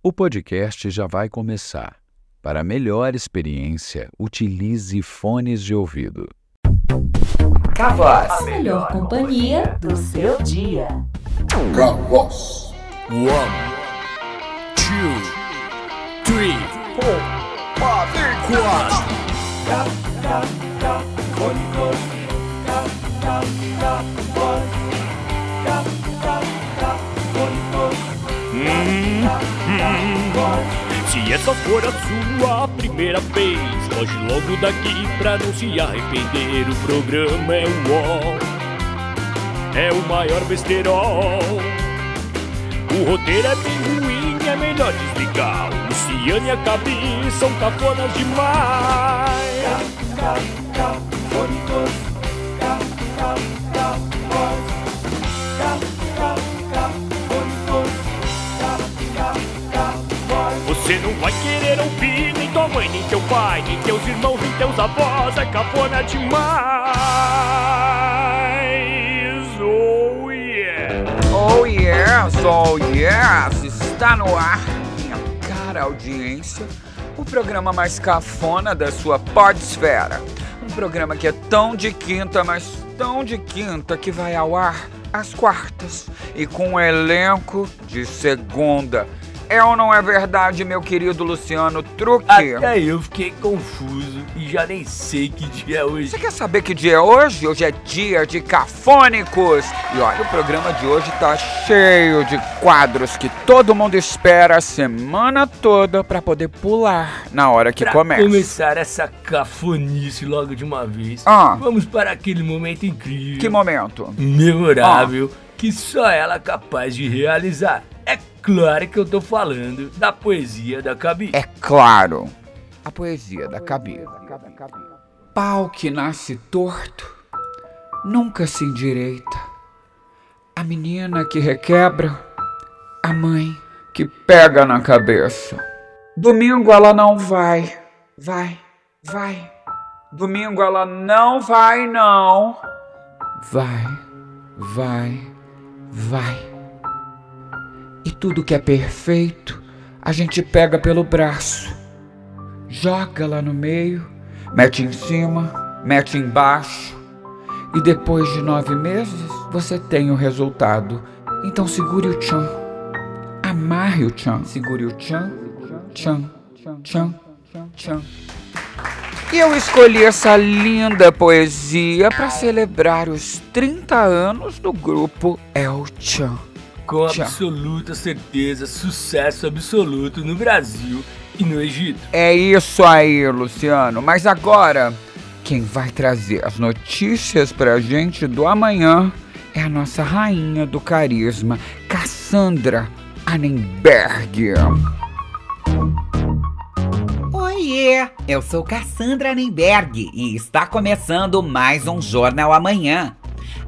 O podcast já vai começar. Para melhor experiência, utilize fones de ouvido. Cavoz. A melhor companhia do seu dia. Cavoz. One, two, three, four, five, quatro. Se essa for a sua primeira vez, foge logo daqui pra não se arrepender. O programa é o é o maior besterol. O roteiro é bem ruim, é melhor desligar. Luciano e a Gabi são cafonas demais. Você não vai querer ouvir nem tua mãe, nem teu pai, nem teus irmãos, nem teus avós. É cafona demais. Oh yeah. Oh yes, oh yes, está no ar, minha cara audiência, o programa mais cafona da sua podesfera. Um programa que é tão de quinta, mas tão de quinta que vai ao ar às quartas e com um elenco de segunda. É ou não é verdade, meu querido Luciano Truque? Até eu fiquei confuso e já nem sei que dia é hoje. Você quer saber que dia é hoje? Hoje é dia de cafônicos. E olha, o programa de hoje tá cheio de quadros que todo mundo espera a semana toda pra poder pular na hora que Pra começa. começar essa cafonice logo de uma vez, Ah. vamos para aquele momento incrível, Que momento? memorável, que só ela é capaz de realizar. Claro que eu tô falando da poesia da Cabi. É claro, a poesia da Cabi. Pau que nasce torto, nunca se endireita. A menina que requebra, a mãe que pega na cabeça. Domingo ela não vai, vai, vai. Domingo ela não vai, não. Vai, vai, vai. Tudo que é perfeito, a gente pega pelo braço, joga lá no meio, mete em cima, mete embaixo. E depois de nove meses, você tem o resultado. Então segure o tchan. Amarre o tchan. Segure o tchan, tchan, tchan, tchan. E eu escolhi essa linda poesia para celebrar os 30 anos do grupo El Chan. Com Tchau. absoluta certeza, sucesso absoluto no Brasil e no Egito. É isso aí, Luciano. Mas agora, quem vai trazer as notícias pra gente do amanhã é a nossa rainha do carisma, Cassandra Annenberg. Oiê, eu sou Cassandra Nemberg e está começando mais um Jornal Amanhã.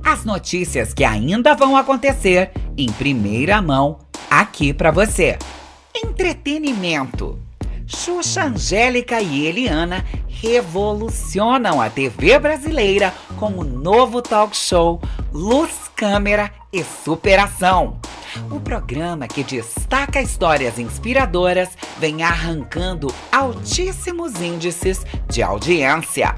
As notícias que ainda vão acontecer em primeira mão aqui para você. Entretenimento. Xuxa Angélica e Eliana revolucionam a TV brasileira com o novo talk show Luz, Câmera e Superação. O programa que destaca histórias inspiradoras vem arrancando altíssimos índices de audiência.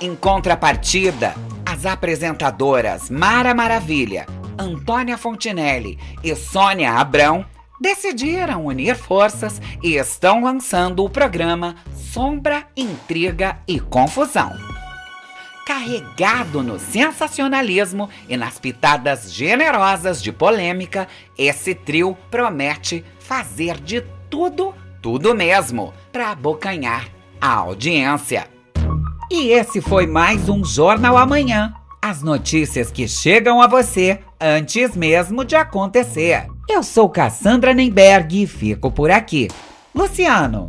Em contrapartida, as apresentadoras Mara Maravilha, Antônia Fontinelli e Sônia Abrão decidiram unir forças e estão lançando o programa Sombra, Intriga e Confusão. Carregado no sensacionalismo e nas pitadas generosas de polêmica, esse trio promete fazer de tudo, tudo mesmo, para abocanhar a audiência. E esse foi mais um Jornal Amanhã. As notícias que chegam a você antes mesmo de acontecer. Eu sou Cassandra Nemberg e fico por aqui. Luciano,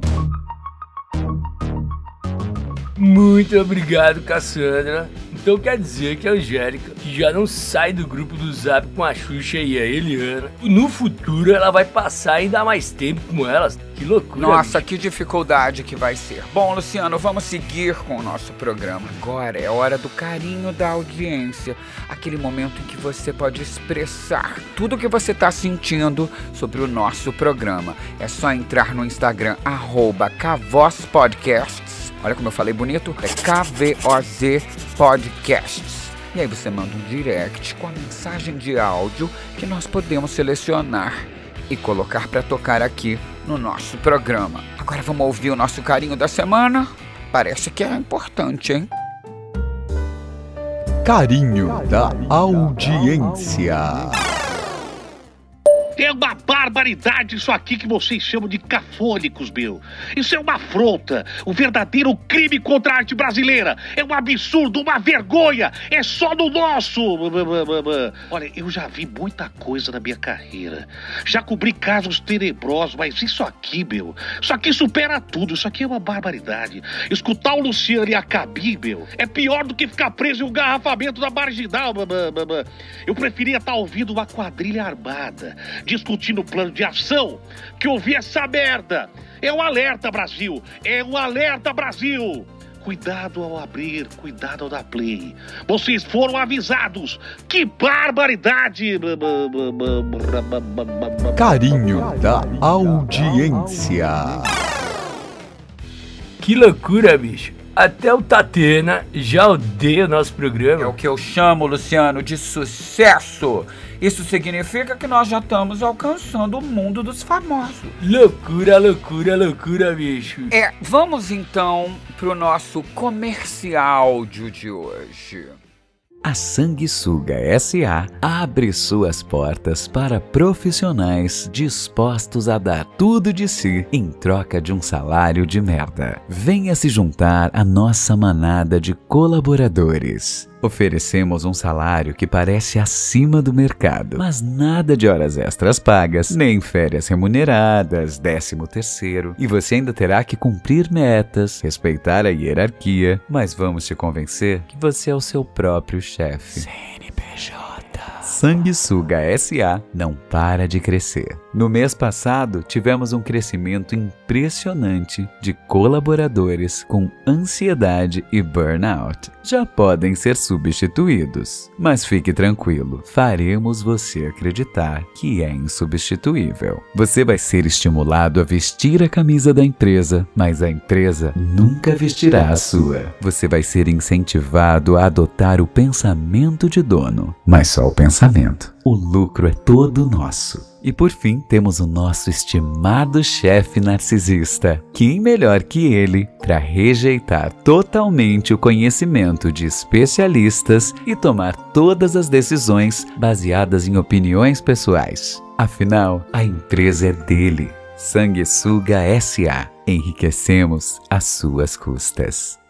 Muito obrigado, Cassandra. Então quer dizer que a Angélica, que já não sai do grupo do Zap com a Xuxa e a Eliana, no futuro ela vai passar ainda mais tempo com elas. Que loucura. Nossa, bicho. que dificuldade que vai ser. Bom, Luciano, vamos seguir com o nosso programa. Agora é hora do carinho da audiência. Aquele momento em que você pode expressar tudo o que você está sentindo sobre o nosso programa. É só entrar no Instagram, arroba Podcasts. Olha como eu falei bonito. É KVOZ Podcasts. E aí você manda um direct com a mensagem de áudio que nós podemos selecionar e colocar para tocar aqui no nosso programa. Agora vamos ouvir o nosso carinho da semana? Parece que é importante, hein? Carinho da audiência. É uma barbaridade isso aqui que vocês chamam de cafônicos, meu. Isso é uma afronta, um verdadeiro crime contra a arte brasileira. É um absurdo, uma vergonha. É só no nosso. Olha, eu já vi muita coisa na minha carreira. Já cobri casos tenebrosos, mas isso aqui, meu, isso aqui supera tudo. Isso aqui é uma barbaridade. Escutar o Luciano e a Cabi, meu, é pior do que ficar preso em um garrafamento da marginal. Eu preferia estar ouvindo uma quadrilha armada discutindo o plano de ação que ouvir essa merda. É um alerta, Brasil! É um alerta, Brasil! Cuidado ao abrir, cuidado ao dar play. Vocês foram avisados. Que barbaridade! Carinho da audiência. Que loucura, bicho. Até o Tatena já odeia o nosso É programa. o que eu chamo, Luciano, de sucesso. Isso significa que nós já estamos alcançando o mundo dos famosos. Loucura, loucura, loucura, bicho. É, vamos então pro nosso comercial de hoje. A Sanguessuga SA abre suas portas para profissionais dispostos a dar tudo de si em troca de um salário de merda. Venha se juntar à nossa manada de colaboradores. Oferecemos um salário que parece acima do mercado, mas nada de horas extras pagas, nem férias remuneradas, décimo terceiro, e você ainda terá que cumprir metas, respeitar a hierarquia, mas vamos te convencer que você é o seu próprio chefe. CNPJ. Sanguessuga SA não para de crescer. No mês passado, tivemos um crescimento impressionante de colaboradores com ansiedade e burnout. Já podem ser substituídos. Mas fique tranquilo, faremos você acreditar que é insubstituível. Você vai ser estimulado a vestir a camisa da empresa, mas a empresa nunca vestirá a sua. Você vai ser incentivado a adotar o pensamento de dono, mas só o pensamento. O lucro é todo nosso. E por fim, temos o nosso estimado chefe narcisista. Quem melhor que ele para rejeitar totalmente o conhecimento de especialistas e tomar todas as decisões baseadas em opiniões pessoais? Afinal, a empresa é dele. Sanguessuga SA. Enriquecemos às suas custas.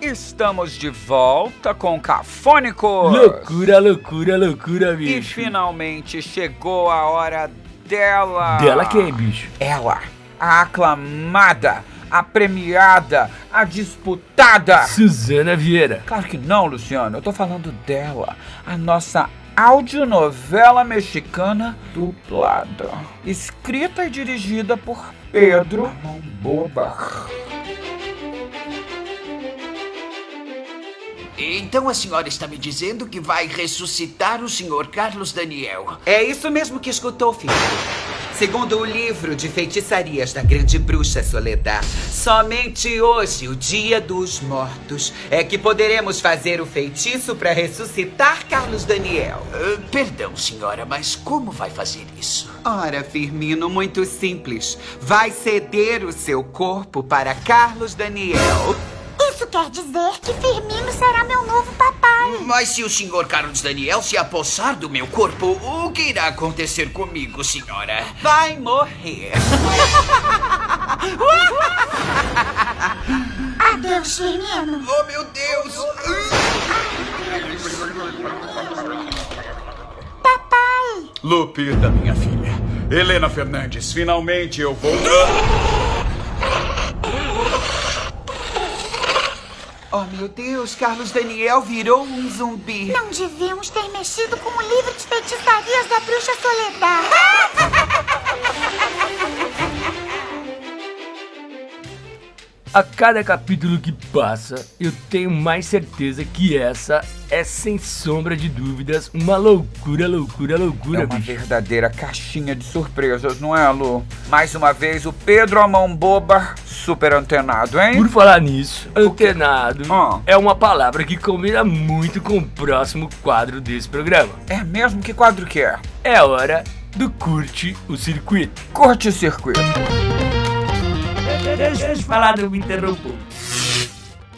Estamos de volta com Cafônicos. Loucura, loucura, loucura, E bicho. finalmente chegou a hora dela. Dela quem, bicho? Ela, a aclamada, a premiada, a disputada. Suzana Vieira. Claro que não, Luciano. Eu tô falando dela, a nossa audionovela mexicana dublada, escrita e dirigida por Pedro Boba. Então a senhora está me dizendo que vai ressuscitar o senhor Carlos Daniel. É isso mesmo que escutou, filho. Segundo o livro de feitiçarias da grande bruxa Soledad, somente hoje, o dia dos mortos, é que poderemos fazer o feitiço para ressuscitar Carlos Daniel. Ah, perdão, senhora, mas como vai fazer isso? Ora, Firmino, muito simples. Vai ceder o seu corpo para Carlos Daniel. Isso quer dizer que Firmino será meu novo papai. Mas se o senhor Carlos Daniel se apossar do meu corpo, o que irá acontecer comigo, senhora? Vai morrer. Adeus, Firmino. Oh, meu Deus! Papai. Lupita, minha filha. Helena Fernandes, finalmente eu vou. Oh, meu Deus, Carlos Daniel virou um zumbi. Não devíamos ter mexido com o livro de feitiçarias da bruxa Soledad. A cada capítulo que passa, eu tenho mais certeza que essa é, sem sombra de dúvidas, uma loucura, loucura, loucura, É uma bicho. verdadeira caixinha de surpresas, não é, Lu? Mais uma vez, o Pedro a mão boba, super antenado, hein? Por falar nisso, antenado Ah. é uma palavra que combina muito com o próximo quadro desse programa. É mesmo? Que quadro que é? É hora do Curte o Circuito. Curte o circuito. Deixa eu falar, não me interrompam.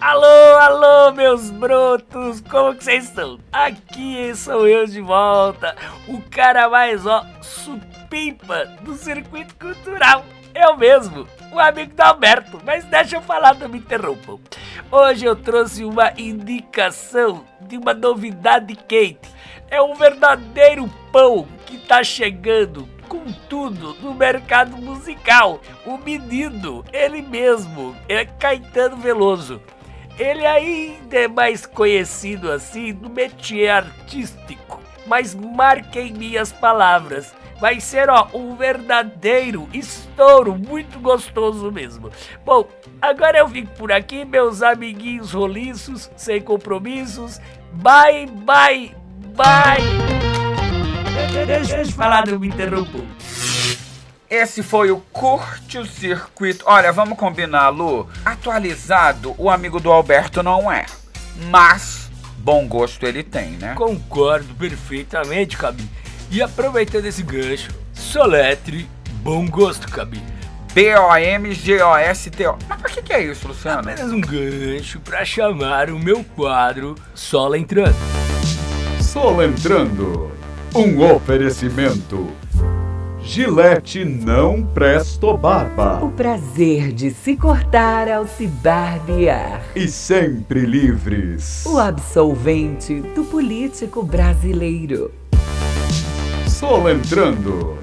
Alô, alô, meus brotos, como que vocês estão? Aqui sou eu de volta, o cara mais, ó, supimpa do circuito cultural. Eu mesmo, o amigo do Alberto, mas deixa eu falar, não me interrompam. Hoje eu trouxe uma indicação de uma novidade quente. É um verdadeiro pão que tá chegando com tudo no mercado musical. O menino, ele mesmo, é Caetano Veloso. Ele ainda é mais conhecido assim no métier artístico. Mas marquem minhas palavras. Vai ser, ó, um verdadeiro estouro, muito gostoso mesmo. Bom, agora eu fico por aqui, meus amiguinhos roliços, sem compromissos. Bye, bye, bye. Deixa eu falar, não me interrompam. Esse foi o Curte o Circuito. Olha, vamos combinar, Lu. Atualizado, o amigo do Alberto não é. Mas, bom gosto ele tem, né? Concordo perfeitamente, Cabi. E aproveitando esse gancho, soletre bom gosto, Cabi. B-O-M-G-O-S-T-O. Mas por que, que é isso, Luciano? Apenas um gancho para chamar o meu quadro Sola Entrando. Sol entrando. Um oferecimento. Gillette não presto barba. O prazer de se cortar ao se barbear. E sempre livres. O absolvente do político brasileiro. Sol entrando.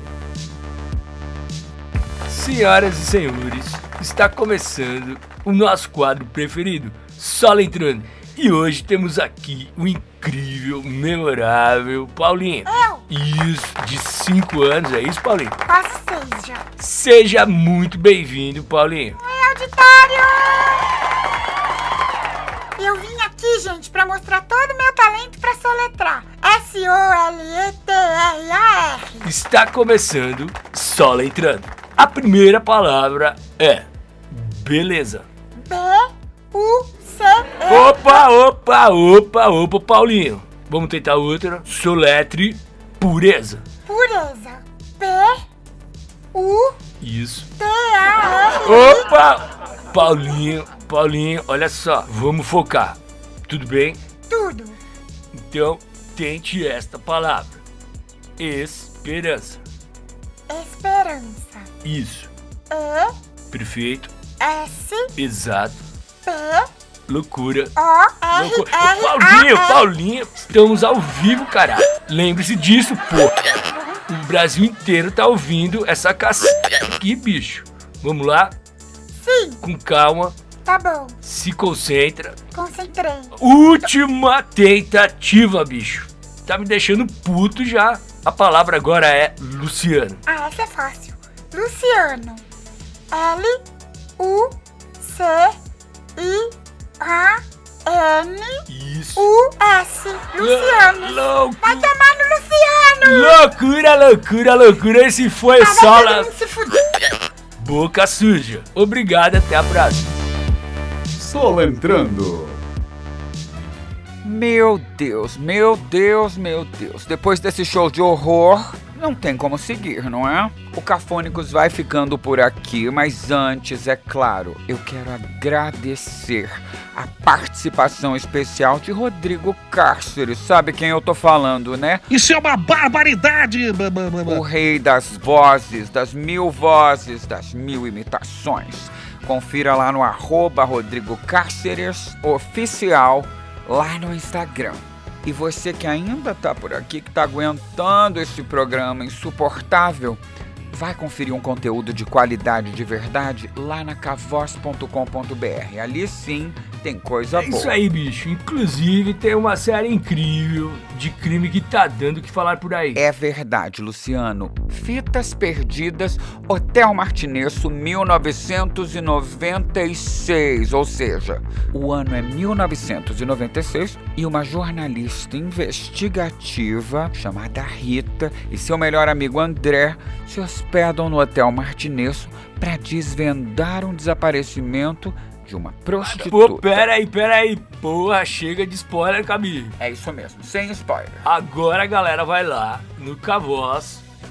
Senhoras e senhores, está começando o nosso quadro preferido, Sola Entrando. E hoje temos aqui o incrível, memorável Paulinho. Eu? Isso, de 5 anos, é isso, Paulinho? Quase seis já. Seja muito bem-vindo, Paulinho. Oi, auditório! Eu vim aqui, gente, pra mostrar todo o meu talento pra soletrar. S-O-L-E-T-R-A-R. Está começando Sola Entrando. A primeira palavra é beleza. B-U-C-E. Opa, opa, opa, opa, Paulinho. Vamos tentar outra. Soletre pureza. Pureza. P-U-T-A-R. Isso. R. Opa! Paulinho, Paulinho, olha só, vamos focar. Tudo bem? Tudo. Então, tente esta palavra. Esperança. Esperança. Isso. Perfeito. E-S-P-O-R-R-A. Exato. Loucura. Ah, Loucura. Ô, Paulinho, Paulinho, estamos ao vivo, cara. Lembre-se disso, pô. O Brasil inteiro tá ouvindo essa cacete aqui, bicho. Vamos lá? Sim. Com calma. Tá bom. Se concentra. Concentrei. Última tentativa, bicho. Tá me deixando puto já. A palavra agora é Luciano. Ah, essa é fácil. Luciano. L-U-C-I-A-N-U-S. Luciano. Louco. Vai tomar no Luciano. Loucura, loucura, loucura. Esse foi Ah, vai só todo la... mundo se fuder. boca suja. Obrigado, até a próxima. Sol entrando. Meu Deus, meu Deus, meu Deus. Depois desse show de horror, não tem como seguir, não é? O Cafônicos vai ficando por aqui, mas antes, é claro, eu quero agradecer a participação especial de Rodrigo Cárceres. Sabe quem eu tô falando, né? Isso é uma barbaridade! O rei das vozes, das mil vozes, das mil imitações. Confira lá no arroba Rodrigo Cárceres Oficial, lá no Instagram. E você que ainda tá por aqui, que tá aguentando esse programa insuportável, vai conferir um conteúdo de qualidade de verdade lá na cavoz.com.br. Ali sim tem coisa é boa. Isso aí, bicho. Inclusive, tem uma série incrível de crime que tá dando o que falar por aí. É verdade, Luciano. Fitas Perdidas, Hotel Martinesso, 1996. Ou seja, o ano é 1996 e uma jornalista investigativa chamada Rita e seu melhor amigo André se hospedam no Hotel Martinesso para desvendar um desaparecimento de uma prostituta. Pô, pera aí, pera aí. Porra, chega de spoiler, Cabi. É isso mesmo, sem spoiler. Agora a galera vai lá no cavoz.com.br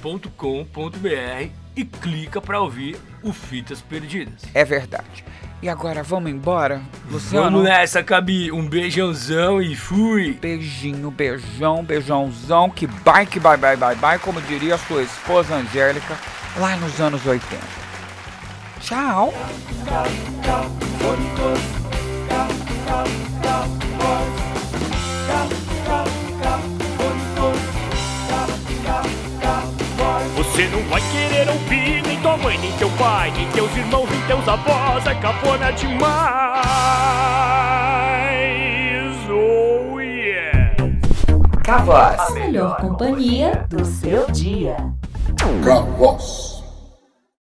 e clica pra ouvir o Fitas Perdidas. É verdade. E agora vamos embora, Luciano? Vamos nessa, Cabi. Um beijãozão e fui. Beijinho, beijão, beijãozão. Que bye, que bye, bye, bye, bye. Como diria sua esposa Angélica lá nos anos 80. Tchau. Você não vai querer ouvir nem tua mãe, nem teu pai, nem teus irmãos, nem teus avós. É cafona demais. Oh yeah. Cavoz. A melhor companhia do seu dia. Cavoz.